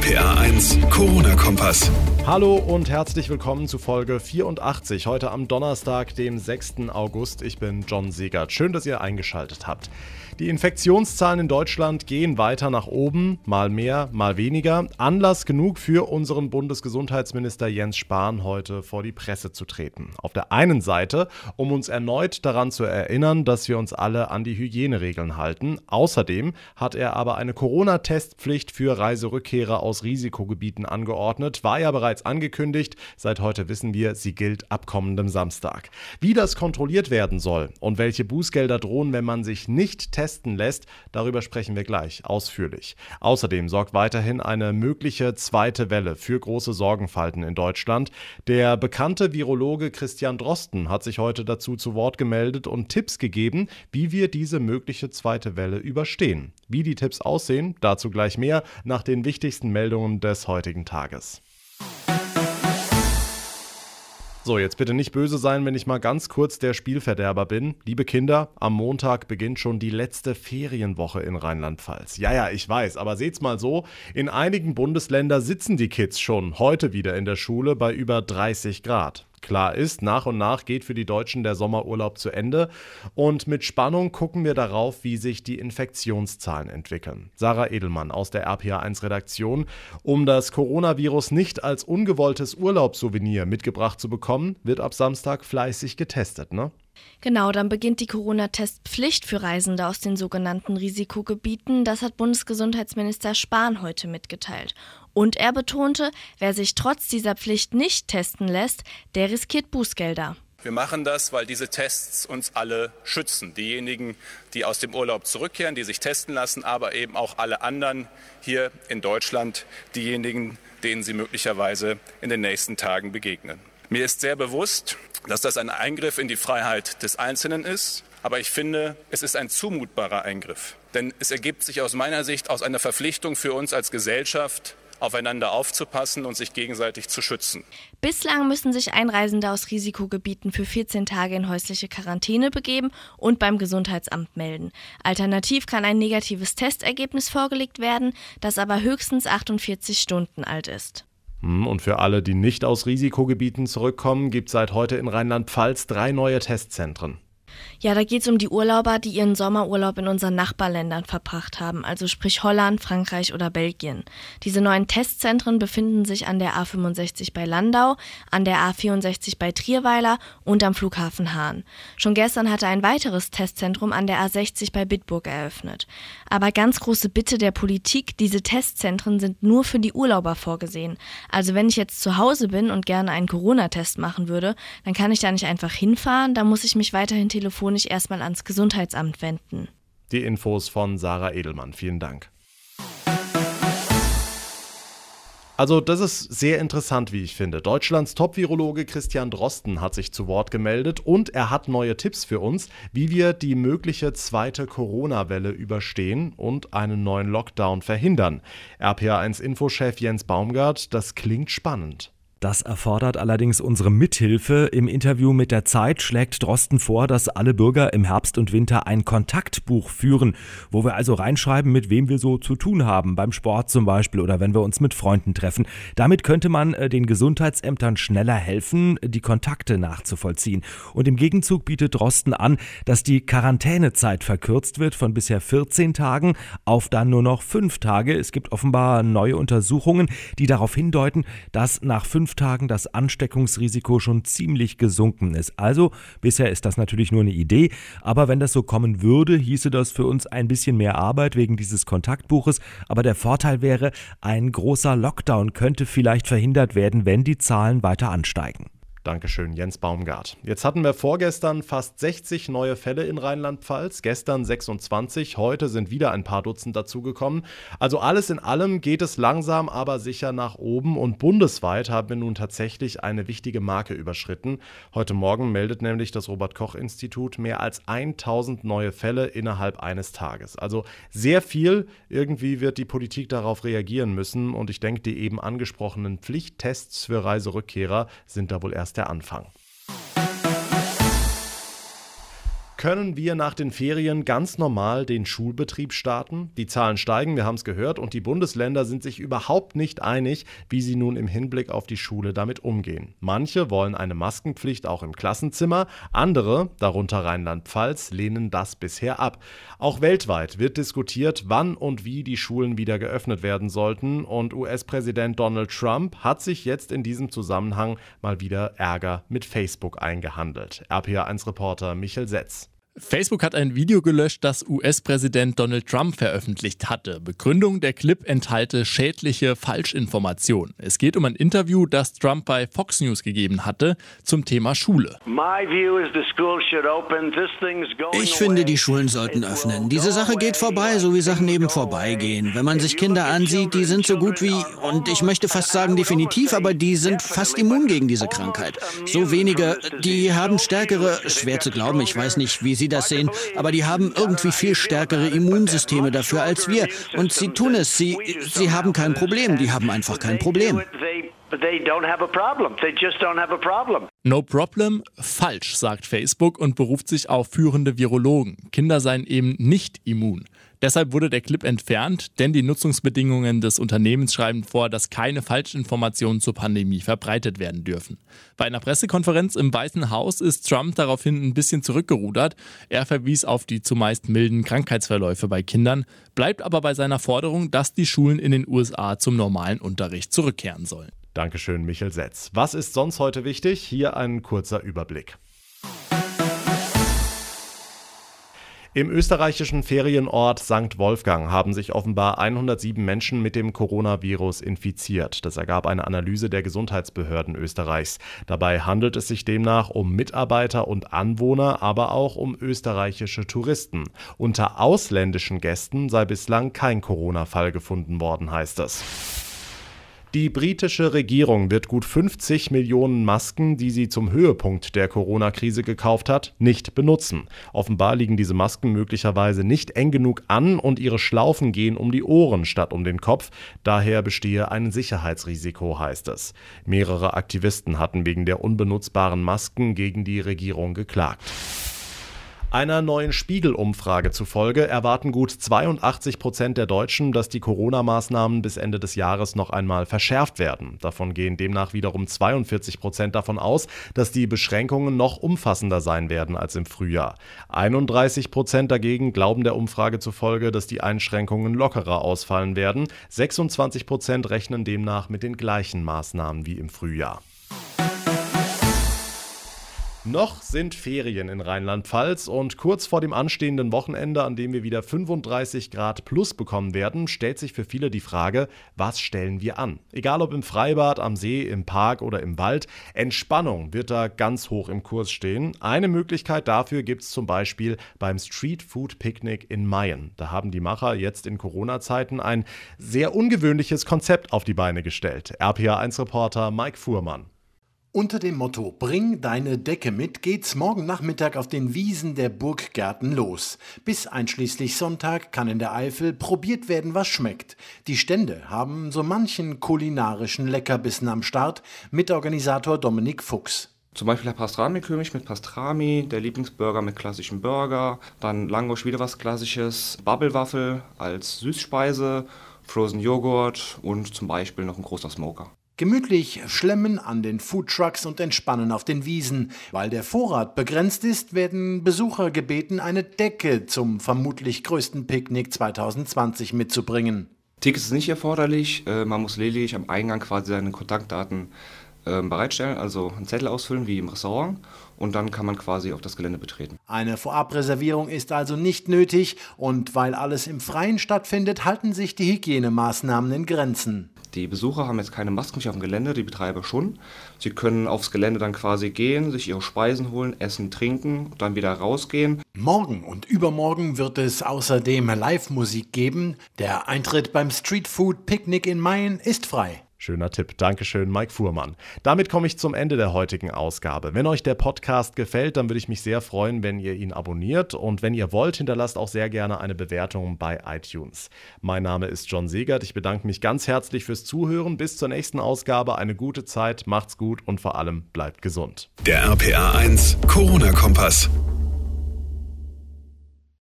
RPA 1, Corona-Kompass. Hallo und herzlich willkommen zu Folge 84, heute am Donnerstag, dem 6. August. Ich bin John Segert. Schön, dass ihr eingeschaltet habt. Die Infektionszahlen in Deutschland gehen weiter nach oben, mal mehr, mal weniger. Anlass genug für unseren Bundesgesundheitsminister Jens Spahn heute vor die Presse zu treten. Auf der einen Seite, um uns erneut daran zu erinnern, dass wir uns alle an die Hygieneregeln halten. Außerdem hat er aber eine Corona-Testpflicht für Reiserückkehrer aus Risikogebieten angeordnet. War ja bereits angekündigt. Seit heute wissen wir, sie gilt ab kommendem Samstag. Wie das kontrolliert werden soll und welche Bußgelder drohen, wenn man sich nicht testet, testen lässt. Darüber sprechen wir gleich ausführlich. Außerdem sorgt weiterhin eine mögliche zweite Welle für große Sorgenfalten in Deutschland. Der bekannte Virologe Christian Drosten hat sich heute dazu zu Wort gemeldet und Tipps gegeben, wie wir diese mögliche zweite Welle überstehen. Wie die Tipps aussehen, dazu gleich mehr nach den wichtigsten Meldungen des heutigen Tages. So, jetzt bitte nicht böse sein, wenn ich mal ganz kurz der Spielverderber bin. Liebe Kinder, am Montag beginnt schon die letzte Ferienwoche in Rheinland-Pfalz. Ja, ja, ich weiß, aber seht's mal so, in einigen Bundesländern sitzen die Kids schon heute wieder in der Schule bei über 30 Grad. Klar ist, nach und nach geht für die Deutschen der Sommerurlaub zu Ende und mit Spannung gucken wir darauf, wie sich die Infektionszahlen entwickeln. Sarah Edelmann aus der RPA1 Redaktion. Um das Coronavirus nicht als ungewolltes Urlaubssouvenir mitgebracht zu bekommen, wird ab Samstag fleißig getestet, ne? Genau, dann beginnt die Corona-Testpflicht für Reisende aus den sogenannten Risikogebieten. Das hat Bundesgesundheitsminister Spahn heute mitgeteilt. Und er betonte, wer sich trotz dieser Pflicht nicht testen lässt, der riskiert Bußgelder. Wir machen das, weil diese Tests uns alle schützen. Diejenigen, die aus dem Urlaub zurückkehren, die sich testen lassen, aber eben auch alle anderen hier in Deutschland, diejenigen, denen sie möglicherweise in den nächsten Tagen begegnen. Mir ist sehr bewusst, dass das ein Eingriff in die Freiheit des Einzelnen ist. Aber ich finde, es ist ein zumutbarer Eingriff. Denn es ergibt sich aus meiner Sicht aus einer Verpflichtung für uns als Gesellschaft, aufeinander aufzupassen und sich gegenseitig zu schützen. Bislang müssen sich Einreisende aus Risikogebieten für 14 Tage in häusliche Quarantäne begeben und beim Gesundheitsamt melden. Alternativ kann ein negatives Testergebnis vorgelegt werden, das aber höchstens 48 Stunden alt ist. Hm, und für alle, die nicht aus Risikogebieten zurückkommen, gibt es seit heute in Rheinland-Pfalz drei neue Testzentren. Ja, da geht es um die Urlauber, die ihren Sommerurlaub in unseren Nachbarländern verbracht haben, also sprich Holland, Frankreich oder Belgien. Diese neuen Testzentren befinden sich an der A65 bei Landau, an der A64 bei Trierweiler und am Flughafen Hahn. Schon gestern hatte ein weiteres Testzentrum an der A60 bei Bitburg eröffnet. Aber ganz große Bitte der Politik, diese Testzentren sind nur für die Urlauber vorgesehen. Also wenn ich jetzt zu Hause bin und gerne einen Corona-Test machen würde, dann kann ich da nicht einfach hinfahren, da muss ich mich weiterhin telefonisch erstmal ans Gesundheitsamt wenden. Die Infos von Sarah Edelmann. Vielen Dank. Also das ist sehr interessant, wie ich finde. Deutschlands Top-Virologe Christian Drosten hat sich zu Wort gemeldet und er hat neue Tipps für uns, wie wir die mögliche zweite Corona-Welle überstehen und einen neuen Lockdown verhindern. RPA1-Infochef Jens Baumgart, das klingt spannend. Das erfordert allerdings unsere Mithilfe. Im Interview mit der Zeit schlägt Drosten vor, dass alle Bürger im Herbst und Winter ein Kontaktbuch führen, wo wir also reinschreiben, mit wem wir so zu tun haben, beim Sport zum Beispiel oder wenn wir uns mit Freunden treffen. Damit könnte man äh, den Gesundheitsämtern schneller helfen, die Kontakte nachzuvollziehen. Und im Gegenzug bietet Drosten an, dass die Quarantänezeit verkürzt wird von bisher 14 Tagen auf dann nur noch fünf Tage. Es gibt offenbar neue Untersuchungen, die darauf hindeuten, dass nach fünf fünf Tagen das Ansteckungsrisiko schon ziemlich gesunken ist. Also bisher ist das natürlich nur eine Idee, aber wenn das so kommen würde, hieße das für uns ein bisschen mehr Arbeit wegen dieses Kontaktbuches. Aber der Vorteil wäre, ein großer Lockdown könnte vielleicht verhindert werden, wenn die Zahlen weiter ansteigen. Dankeschön, Jens Baumgart. Jetzt hatten wir vorgestern fast 60 neue Fälle in Rheinland-Pfalz, gestern 26, heute sind wieder ein paar Dutzend dazugekommen. Also alles in allem geht es langsam, aber sicher nach oben und bundesweit haben wir nun tatsächlich eine wichtige Marke überschritten. Heute Morgen meldet nämlich das Robert-Koch-Institut mehr als 1000 neue Fälle innerhalb eines Tages. Also sehr viel. Irgendwie wird die Politik darauf reagieren müssen und ich denke, die eben angesprochenen Pflichttests für Reiserückkehrer sind da wohl erst erst der Anfang. Können wir nach den Ferien ganz normal den Schulbetrieb starten? Die Zahlen steigen, wir haben es gehört, und die Bundesländer sind sich überhaupt nicht einig, wie sie nun im Hinblick auf die Schule damit umgehen. Manche wollen eine Maskenpflicht auch im Klassenzimmer, andere, darunter Rheinland-Pfalz, lehnen das bisher ab. Auch weltweit wird diskutiert, wann und wie die Schulen wieder geöffnet werden sollten, und US-Präsident Donald Trump hat sich jetzt in diesem Zusammenhang mal wieder Ärger mit Facebook eingehandelt. RPA1-Reporter Michel Setz. Facebook hat ein Video gelöscht, das US-Präsident Donald Trump veröffentlicht hatte. Begründung, der Clip enthalte schädliche Falschinformationen. Es geht um ein Interview, das Trump bei Fox News gegeben hatte zum Thema Schule. Ich finde, die Schulen sollten öffnen. Diese Sache geht vorbei, so wie Sachen eben vorbeigehen. Wenn man sich Kinder ansieht, die sind so gut wie, und ich möchte fast sagen definitiv, aber die sind fast immun gegen diese Krankheit. So wenige, die haben stärkere, schwer zu glauben, ich weiß nicht, wie sie das sehen, aber die haben irgendwie viel stärkere Immunsysteme dafür als wir. Und sie tun es. Sie, sie haben kein Problem. Die haben einfach kein Problem. No problem, falsch, sagt Facebook und beruft sich auf führende Virologen. Kinder seien eben nicht immun. Deshalb wurde der Clip entfernt, denn die Nutzungsbedingungen des Unternehmens schreiben vor, dass keine Falschinformationen zur Pandemie verbreitet werden dürfen. Bei einer Pressekonferenz im Weißen Haus ist Trump daraufhin ein bisschen zurückgerudert. Er verwies auf die zumeist milden Krankheitsverläufe bei Kindern, bleibt aber bei seiner Forderung, dass die Schulen in den USA zum normalen Unterricht zurückkehren sollen. Dankeschön, Michel Setz. Was ist sonst heute wichtig? Hier ein kurzer Überblick. Im österreichischen Ferienort St. Wolfgang haben sich offenbar 107 Menschen mit dem Coronavirus infiziert. Das ergab eine Analyse der Gesundheitsbehörden Österreichs. Dabei handelt es sich demnach um Mitarbeiter und Anwohner, aber auch um österreichische Touristen. Unter ausländischen Gästen sei bislang kein Corona-Fall gefunden worden, heißt es. Die britische Regierung wird gut 50 Millionen Masken, die sie zum Höhepunkt der Corona-Krise gekauft hat, nicht benutzen. Offenbar liegen diese Masken möglicherweise nicht eng genug an und ihre Schlaufen gehen um die Ohren statt um den Kopf. Daher bestehe ein Sicherheitsrisiko, heißt es. Mehrere Aktivisten hatten wegen der unbenutzbaren Masken gegen die Regierung geklagt. Einer neuen Spiegel-Umfrage zufolge erwarten gut 82 Prozent der Deutschen, dass die Corona-Maßnahmen bis Ende des Jahres noch einmal verschärft werden. Davon gehen demnach wiederum 42 Prozent davon aus, dass die Beschränkungen noch umfassender sein werden als im Frühjahr. 31 Prozent dagegen glauben der Umfrage zufolge, dass die Einschränkungen lockerer ausfallen werden. 26 Prozent rechnen demnach mit den gleichen Maßnahmen wie im Frühjahr. Noch sind Ferien in Rheinland-Pfalz und kurz vor dem anstehenden Wochenende, an dem wir wieder 35 Grad plus bekommen werden, stellt sich für viele die Frage, was stellen wir an? Egal ob im Freibad, am See, im Park oder im Wald, Entspannung wird da ganz hoch im Kurs stehen. Eine Möglichkeit dafür gibt es zum Beispiel beim Street Food Picnic in Mayen. Da haben die Macher jetzt in Corona-Zeiten ein sehr ungewöhnliches Konzept auf die Beine gestellt. RPA1-Reporter Mike Fuhrmann. Unter dem Motto Bring deine Decke mit geht's morgen Nachmittag auf den Wiesen der Burggärten los. Bis einschließlich Sonntag kann in der Eifel probiert werden, was schmeckt. Die Stände haben so manchen kulinarischen Leckerbissen am Start. Mitorganisator Dominik Fuchs. Zum Beispiel der Pastrami-König mit Pastrami, der Lieblingsburger mit klassischem Burger, dann Langosch wieder was Klassisches, Bubblewaffel als Süßspeise, Frozen Joghurt und zum Beispiel noch ein großer Smoker. Gemütlich schlemmen an den Foodtrucks und entspannen auf den Wiesen. Weil der Vorrat begrenzt ist, werden Besucher gebeten, eine Decke zum vermutlich größten Picknick 2020 mitzubringen. Tickets ist nicht erforderlich, äh, man muss lediglich am Eingang quasi seine Kontaktdaten ähm, bereitstellen, also einen Zettel ausfüllen wie im Restaurant und dann kann man quasi auf das Gelände betreten. Eine Vorabreservierung ist also nicht nötig und weil alles im Freien stattfindet, halten sich die Hygienemaßnahmen in Grenzen. Die Besucher haben jetzt keine Masken auf dem Gelände, die Betreiber schon. Sie können aufs Gelände dann quasi gehen, sich ihre Speisen holen, essen, trinken, dann wieder rausgehen. Morgen und übermorgen wird es außerdem Live-Musik geben. Der Eintritt beim Street Food Picknick in Mayen ist frei. Schöner Tipp. Dankeschön, Mike Fuhrmann. Damit komme ich zum Ende der heutigen Ausgabe. Wenn euch der Podcast gefällt, dann würde ich mich sehr freuen, wenn ihr ihn abonniert. Und wenn ihr wollt, hinterlasst auch sehr gerne eine Bewertung bei iTunes. Mein Name ist John Segert. Ich bedanke mich ganz herzlich fürs Zuhören. Bis zur nächsten Ausgabe. Eine gute Zeit. Macht's gut und vor allem bleibt gesund. Der RPA 1 Corona-Kompass.